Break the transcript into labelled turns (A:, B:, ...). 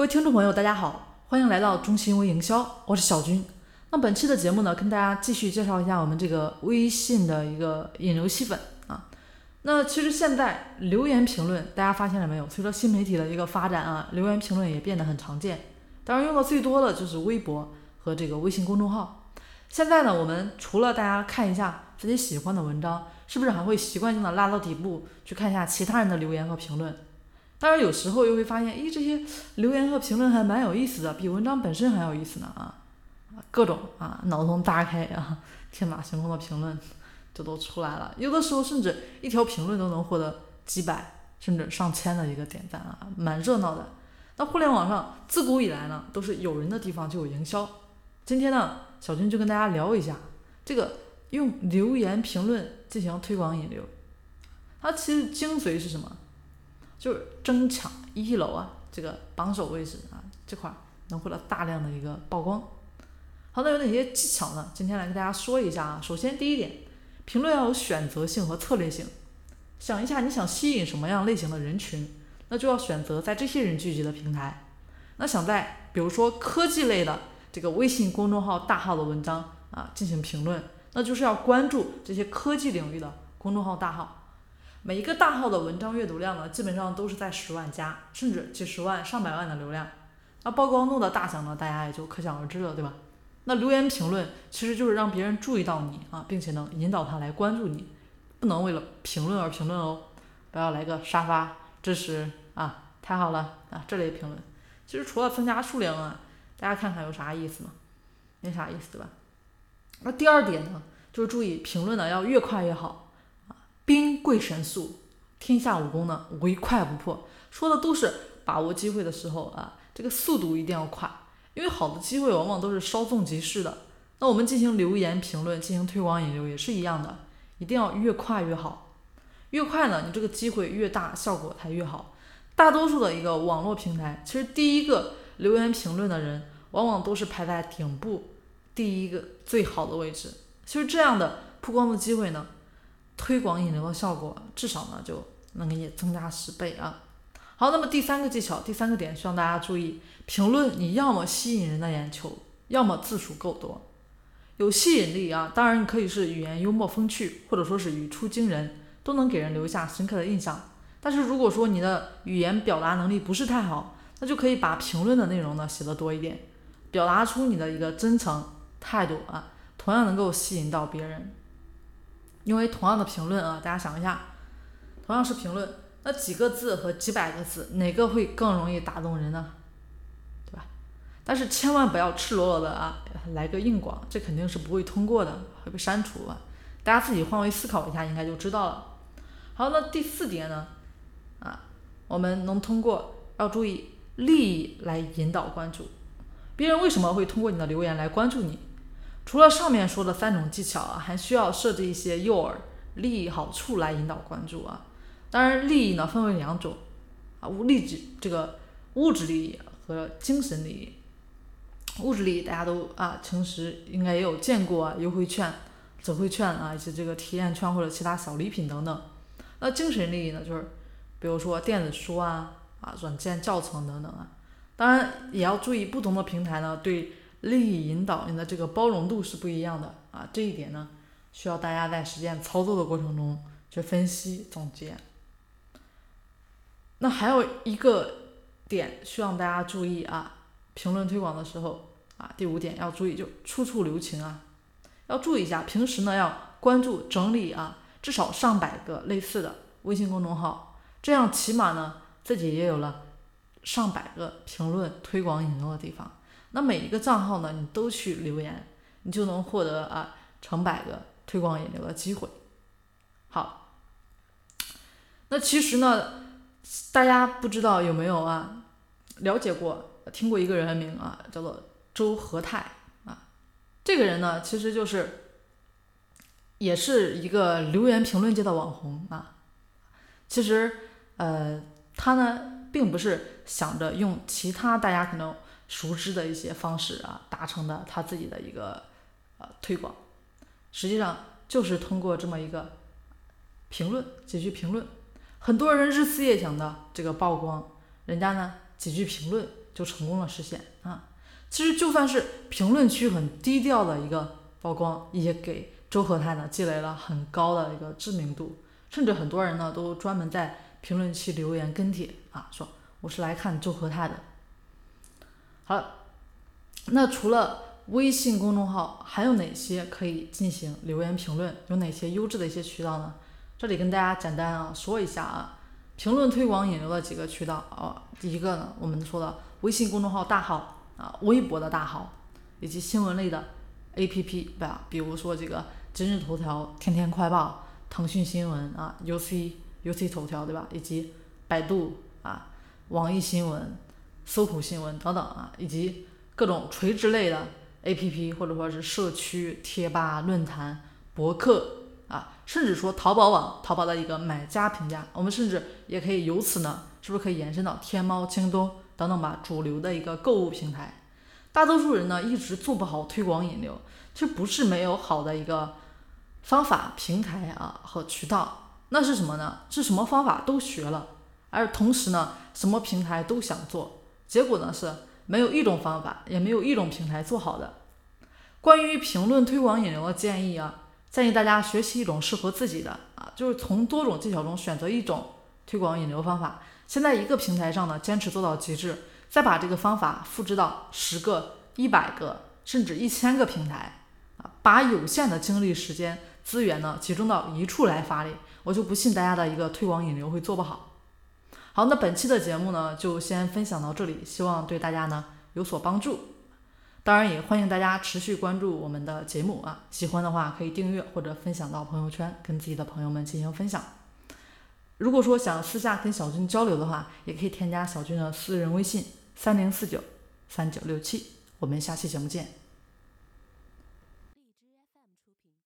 A: 各位听众朋友，大家好，欢迎来到中信微营销，我是小军。那本期的节目呢，跟大家继续介绍一下我们这个微信的一个引流吸粉啊。那其实现在留言评论，大家发现了没有？随着新媒体的一个发展啊，留言评论也变得很常见。当然，用的最多的就是微博和这个微信公众号。现在呢，我们除了大家看一下自己喜欢的文章，是不是还会习惯性的拉到底部去看一下其他人的留言和评论？当然，有时候又会发现，咦，这些留言和评论还蛮有意思的，比文章本身还有意思呢啊！各种啊，脑洞大开啊，天马行空的评论就都出来了。有的时候甚至一条评论都能获得几百甚至上千的一个点赞啊，蛮热闹的。那互联网上自古以来呢，都是有人的地方就有营销。今天呢，小军就跟大家聊一下这个用留言评论进行推广引流，它其实精髓是什么？就是争抢一楼啊，这个榜首位置啊，这块能获得大量的一个曝光。好，那有哪些技巧呢？今天来跟大家说一下啊。首先，第一点，评论要有选择性和策略性。想一下，你想吸引什么样类型的人群，那就要选择在这些人聚集的平台。那想在比如说科技类的这个微信公众号大号的文章啊进行评论，那就是要关注这些科技领域的公众号大号。每一个大号的文章阅读量呢，基本上都是在十万加，甚至几十万、上百万的流量。那曝光度的大小呢，大家也就可想而知了，对吧？那留言评论其实就是让别人注意到你啊，并且能引导他来关注你，不能为了评论而评论哦。不要来个沙发支持啊，太好了啊，这类评论，其实除了增加数量啊，大家看看有啥意思吗？没啥意思，对吧？那第二点呢，就是注意评论呢要越快越好。兵贵神速，天下武功呢唯快不破，说的都是把握机会的时候啊，这个速度一定要快，因为好的机会往往都是稍纵即逝的。那我们进行留言评论，进行推广引流也是一样的，一定要越快越好，越快呢，你这个机会越大，效果才越好。大多数的一个网络平台，其实第一个留言评论的人，往往都是排在顶部第一个最好的位置。其实这样的曝光的机会呢？推广引流的效果至少呢就能给你增加十倍啊！好，那么第三个技巧，第三个点希望大家注意：评论你要么吸引人的眼球，要么字数够多，有吸引力啊！当然你可以是语言幽默风趣，或者说是语出惊人，都能给人留下深刻的印象。但是如果说你的语言表达能力不是太好，那就可以把评论的内容呢写的多一点，表达出你的一个真诚态度啊，同样能够吸引到别人。因为同样的评论啊，大家想一下，同样是评论，那几个字和几百个字，哪个会更容易打动人呢？对吧？但是千万不要赤裸裸的啊，来个硬广，这肯定是不会通过的，会被删除啊。大家自己换位思考一下，应该就知道了。好，那第四点呢？啊，我们能通过要注意利益来引导关注，别人为什么会通过你的留言来关注你？除了上面说的三种技巧啊，还需要设置一些诱饵、利益、好处来引导关注啊。当然，利益呢分为两种啊，物利质这个物质利益和精神利益。物质利益大家都啊，平时应该也有见过啊，优惠券、折惠券啊，以及这个体验券或者其他小礼品等等。那精神利益呢，就是比如说电子书啊、啊软件教程等等啊。当然也要注意不同的平台呢对。利益引导，你的这个包容度是不一样的啊，这一点呢，需要大家在实践操作的过程中去分析总结。那还有一个点需要大家注意啊，评论推广的时候啊，第五点要注意就处处留情啊，要注意一下，平时呢要关注整理啊，至少上百个类似的微信公众号，这样起码呢自己也有了上百个评论推广引流的地方。那每一个账号呢，你都去留言，你就能获得啊成百个推广引流的机会。好，那其实呢，大家不知道有没有啊了解过、听过一个人名啊，叫做周和泰啊。这个人呢，其实就是也是一个留言评论界的网红啊。其实呃，他呢并不是想着用其他大家可能。熟知的一些方式啊，达成的他自己的一个呃推广，实际上就是通过这么一个评论几句评论，很多人日思夜想的这个曝光，人家呢几句评论就成功了实现啊。其实就算是评论区很低调的一个曝光，也给周和泰呢积累了很高的一个知名度，甚至很多人呢都专门在评论区留言跟帖啊，说我是来看周和泰的。好，那除了微信公众号，还有哪些可以进行留言评论？有哪些优质的一些渠道呢？这里跟大家简单啊说一下啊，评论推广引流的几个渠道啊，第一个呢，我们说的微信公众号大号。啊，微博的大号，以及新闻类的 APP，对吧？比如说这个今日头条、天天快报、腾讯新闻啊、UC、UC 头条，对吧？以及百度啊、网易新闻、搜狐新闻等等啊，以及各种垂直类的 APP，或者说是社区贴吧、论坛、博客啊，甚至说淘宝网、淘宝的一个买家评价，我们甚至也可以由此呢，是不是可以延伸到天猫、京东？等等吧，主流的一个购物平台，大多数人呢一直做不好推广引流，其实不是没有好的一个方法、平台啊和渠道，那是什么呢？是什么方法都学了，而同时呢，什么平台都想做，结果呢是没有一种方法，也没有一种平台做好的。关于评论推广引流的建议啊，建议大家学习一种适合自己的啊，就是从多种技巧中选择一种推广引流方法。先在一个平台上呢，坚持做到极致，再把这个方法复制到十个、一百个，甚至一千个平台，啊，把有限的精力、时间、资源呢，集中到一处来发力，我就不信大家的一个推广引流会做不好。好，那本期的节目呢，就先分享到这里，希望对大家呢有所帮助。当然，也欢迎大家持续关注我们的节目啊，喜欢的话可以订阅或者分享到朋友圈，跟自己的朋友们进行分享。如果说想私下跟小军交流的话，也可以添加小军的私人微信三零四九三九六七。我们下期节目见。